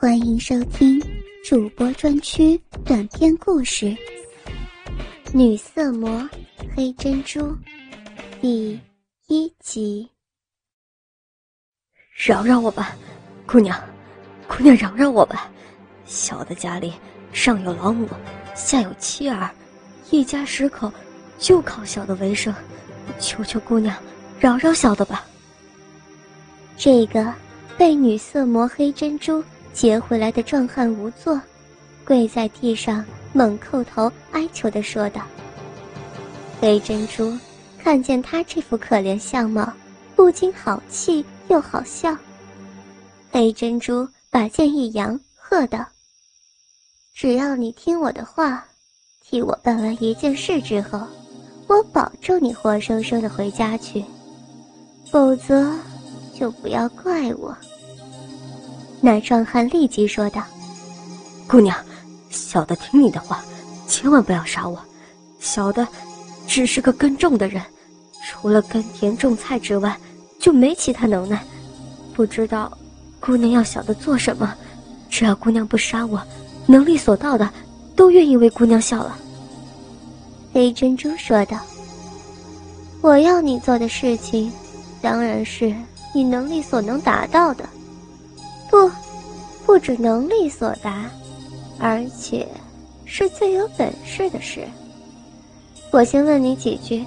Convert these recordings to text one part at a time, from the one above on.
欢迎收听主播专区短篇故事《女色魔黑珍珠》第一集。饶饶我吧，姑娘，姑娘饶饶我吧！小的家里上有老母，下有妻儿，一家十口就靠小的为生，求求姑娘饶饶小的吧。这个被女色魔黑珍珠。劫回来的壮汉无座，跪在地上猛叩头哀求的说道：“黑珍珠看见他这副可怜相貌，不禁好气又好笑。黑珍珠把剑一扬，喝道：‘只要你听我的话，替我办完一件事之后，我保证你活生生的回家去；否则，就不要怪我。’”那壮汉立即说道：“姑娘，小的听你的话，千万不要杀我。小的只是个耕种的人，除了耕田种菜之外，就没其他能耐。不知道姑娘要小的做什么，只要姑娘不杀我，能力所到的，都愿意为姑娘效劳。”黑珍珠说道：“我要你做的事情，当然是你能力所能达到的。”不，不止能力所达，而且是最有本事的事。我先问你几句：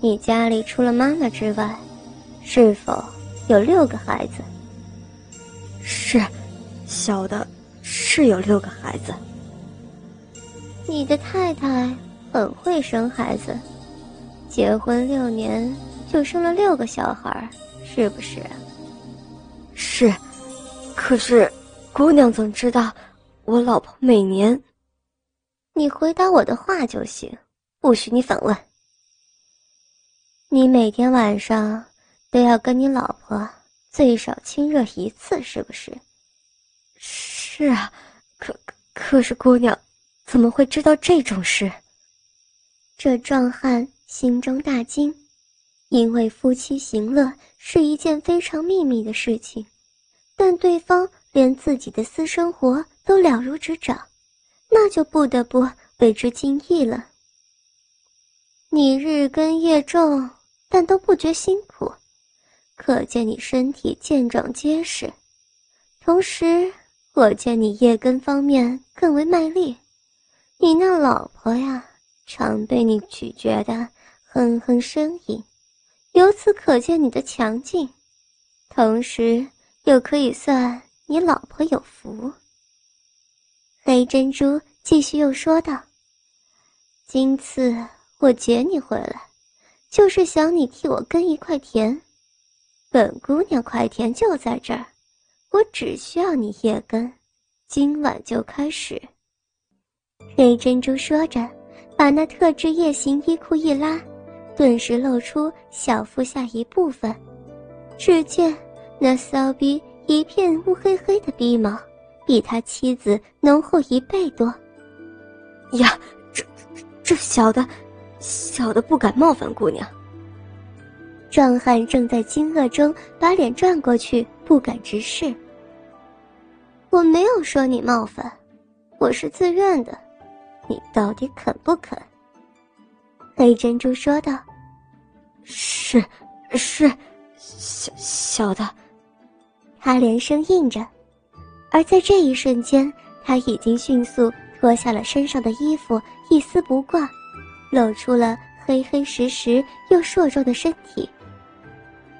你家里除了妈妈之外，是否有六个孩子？是，小的是有六个孩子。你的太太很会生孩子，结婚六年就生了六个小孩，是不是？是。可是，姑娘怎知道我老婆每年？你回答我的话就行，不许你反问。你每天晚上都要跟你老婆最少亲热一次，是不是？是啊，可可是姑娘怎么会知道这种事？这壮汉心中大惊，因为夫妻行乐是一件非常秘密的事情。但对方连自己的私生活都了如指掌，那就不得不为之惊异了。你日耕夜种，但都不觉辛苦，可见你身体健壮结实。同时，我见你夜耕方面更为卖力，你那老婆呀，常被你咀嚼的哼哼呻吟，由此可见你的强劲。同时。又可以算你老婆有福。黑珍珠继续又说道：“今次我接你回来，就是想你替我耕一块田。本姑娘块田就在这儿，我只需要你夜耕，今晚就开始。”黑珍珠说着，把那特制夜行衣裤一拉，顿时露出小腹下一部分。只见。那骚逼一片乌黑黑的逼毛，比他妻子浓厚一倍多。呀，这这小的，小的不敢冒犯姑娘。壮汉正在惊愕中，把脸转过去，不敢直视。我没有说你冒犯，我是自愿的，你到底肯不肯？黑珍珠说道：“是，是，小小的。”他连声应着，而在这一瞬间，他已经迅速脱下了身上的衣服，一丝不挂，露出了黑黑实实又硕壮的身体。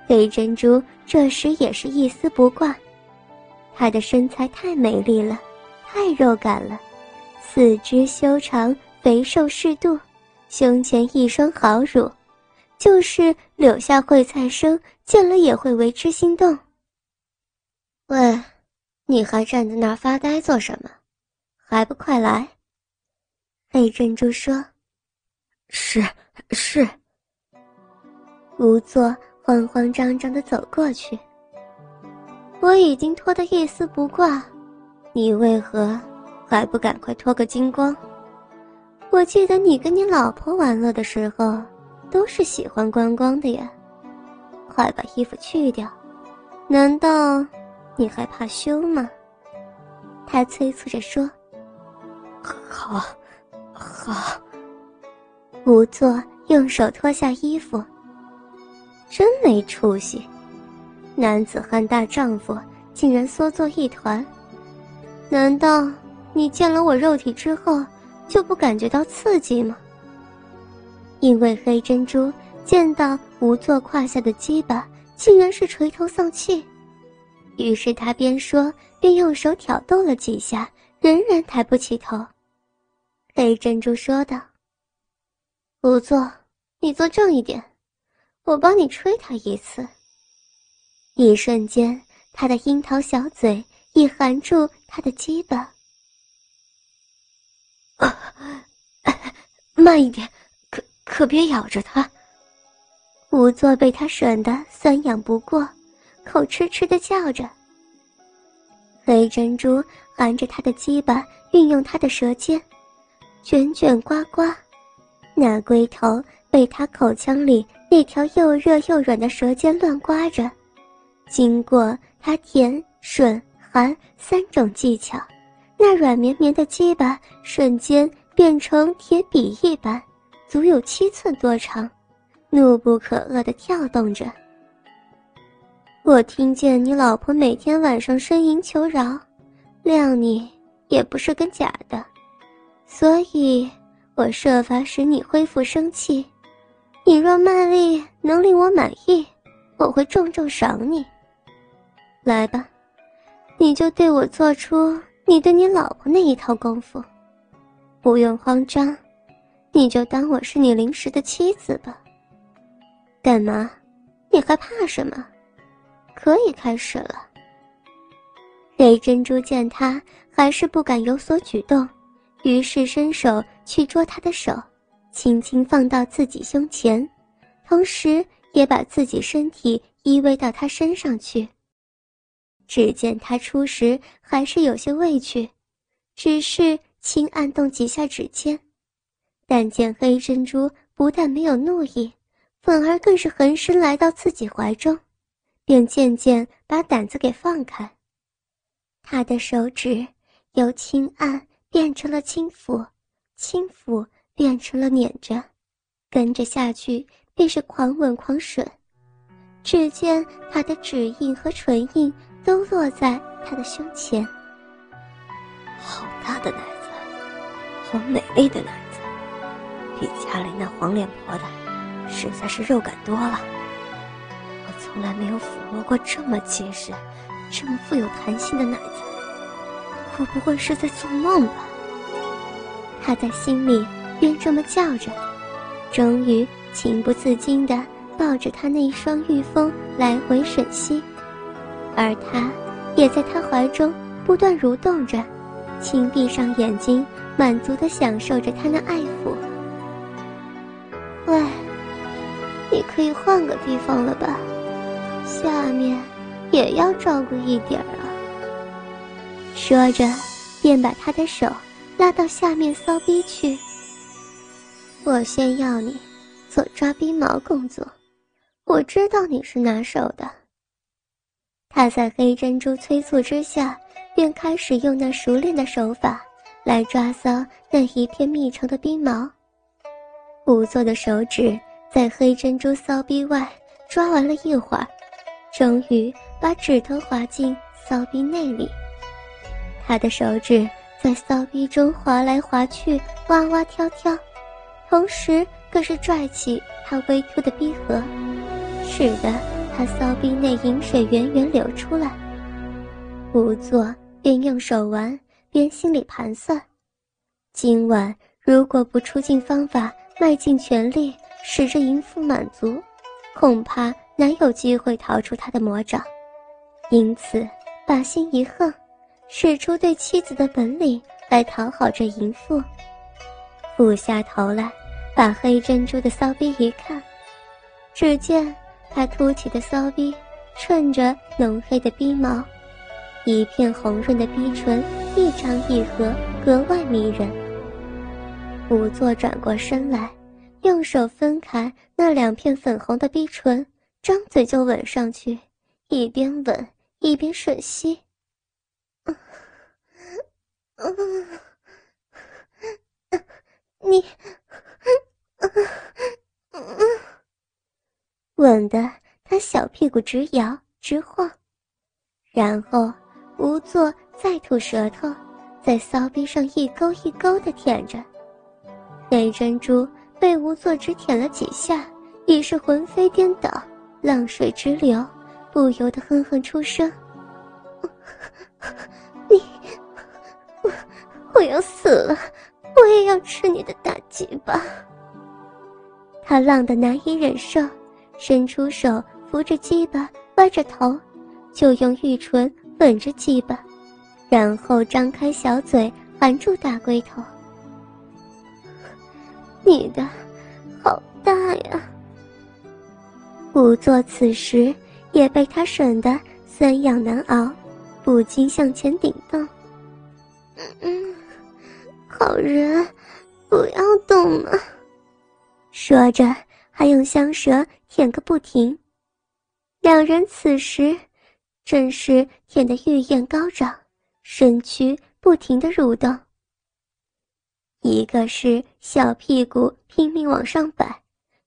黑珍珠这时也是一丝不挂，她的身材太美丽了，太肉感了，四肢修长，肥瘦适度，胸前一双好乳，就是柳下惠菜生见了也会为之心动。喂，你还站在那儿发呆做什么？还不快来！黑珍珠说：“是是。”无作慌慌张张的走过去。我已经脱得一丝不挂，你为何还不赶快脱个精光？我记得你跟你老婆玩乐的时候，都是喜欢光光的呀。快把衣服去掉，难道？你还怕羞吗？他催促着说：“好，好。”仵作用手脱下衣服。真没出息，男子汉大丈夫竟然缩作一团。难道你见了我肉体之后就不感觉到刺激吗？因为黑珍珠见到仵作胯下的鸡巴，竟然是垂头丧气，于是他边说边用手挑逗了几下，仍然抬不起头。黑珍珠说道：“仵作，你坐正一点。”我帮你吹他一次。一瞬间，他的樱桃小嘴已含住他的鸡巴。啊，慢一点，可可别咬着他。仵作被他吮得酸痒不过，口吃吃的叫着。黑珍珠含着他的鸡巴，运用他的舌尖，卷卷刮刮，那龟头被他口腔里。那条又热又软的舌尖乱刮着，经过他甜、吮、含三种技巧，那软绵绵的鸡巴瞬间变成铁笔一般，足有七寸多长，怒不可遏地跳动着。我听见你老婆每天晚上呻吟求饶，谅你也不是个假的，所以我设法使你恢复生气。你若卖力能令我满意，我会重重赏你。来吧，你就对我做出你对你老婆那一套功夫，不用慌张，你就当我是你临时的妻子吧。干嘛？你还怕什么？可以开始了。黑珍珠见他还是不敢有所举动，于是伸手去捉他的手。轻轻放到自己胸前，同时也把自己身体依偎到他身上去。只见他初时还是有些畏惧，只是轻按动几下指尖，但见黑珍珠不但没有怒意，反而更是横身来到自己怀中，便渐渐把胆子给放开。他的手指由轻按变成了轻抚，轻抚。变成了撵着，跟着下去便是狂吻狂吮。只见他的指印和唇印都落在他的胸前。好大的奶子，好美丽的奶子，比家里那黄脸婆的，实在是肉感多了。从来没有抚摸过这么结实、这么富有弹性的奶子，我不会是在做梦吧？他在心里。边这么叫着，终于情不自禁地抱着他那一双玉峰来回吮吸，而他也在他怀中不断蠕动着，轻闭上眼睛，满足地享受着他那爱抚。喂，你可以换个地方了吧？下面也要照顾一点啊。说着，便把他的手拉到下面骚逼去。我先要你做抓逼毛工作，我知道你是拿手的。他在黑珍珠催促之下，便开始用那熟练的手法来抓搔那一片密长的冰毛。仵作的手指在黑珍珠骚逼外抓完了一会儿，终于把指头滑进骚逼内里。他的手指在骚逼中滑来滑去，哇哇跳跳。同时，更是拽起他微凸的逼核，使得他骚逼内饮水源源流出来。仵作边用手玩，边心里盘算：今晚如果不出尽方法，卖尽全力，使这淫妇满足，恐怕难有机会逃出他的魔掌。因此，把心一横，使出对妻子的本领来讨好这淫妇。俯下头来。把黑珍珠的骚逼一看，只见他凸起的骚逼衬着浓黑的逼毛，一片红润的逼唇一张一合，格外迷人。仵作转过身来，用手分开那两片粉红的逼唇，张嘴就吻上去一边吻一边吮吸。你吻的他小屁股直摇直晃然后无座再吐舌头在骚逼上一勾一勾的舔着。那珍珠被无座只舔了几下已是魂飞颠倒浪水直流，不由得哼哼出声：“ 你，我我要死了，我也要吃你的大鸡巴！”他浪得难以忍受，伸出手扶着鸡巴，歪着头，就用玉唇吻着鸡巴，然后张开小嘴含住大龟头。你的，好大呀！仵作此时也被他吮得酸痒难熬，不禁向前顶动。嗯，好人，不要动嘛！说着，还用香舌舔个不停。两人此时正是舔得欲焰高涨，身躯不停的蠕动。一个是小屁股拼命往上摆，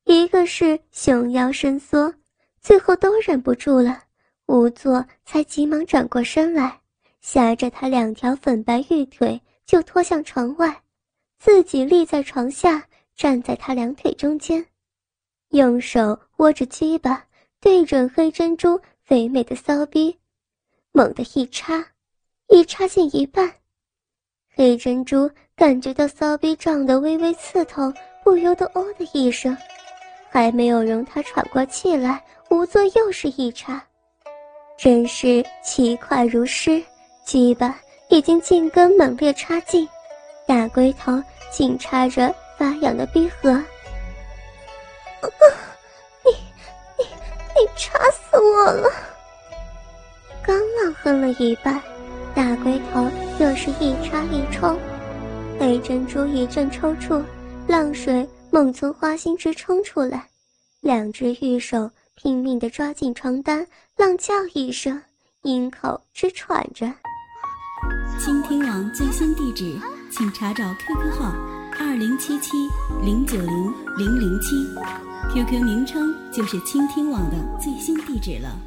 一个是熊腰伸缩，最后都忍不住了，仵作才急忙转过身来，夹着他两条粉白玉腿就拖向床外，自己立在床下，站在他两腿中间，用手握着鸡巴，对准黑珍珠肥美的骚逼，猛地一插，一插进一半，黑珍珠。感觉到骚逼胀得微微刺痛，不由得“哦”的一声，还没有容他喘过气来，仵作又是一插，真是奇快如诗。鸡巴已经进根猛烈插进，大龟头紧插着发痒的逼核。你你你插死我了！刚浪哼了一半，大龟头又是一插一冲。黑珍珠一阵抽搐，浪水猛从花心直冲出来，两只玉手拼命地抓紧床单，浪叫一声，阴口直喘着。倾听网最新地址，请查找 QQ 号二零七七零九零零零七，QQ 名称就是倾听网的最新地址了。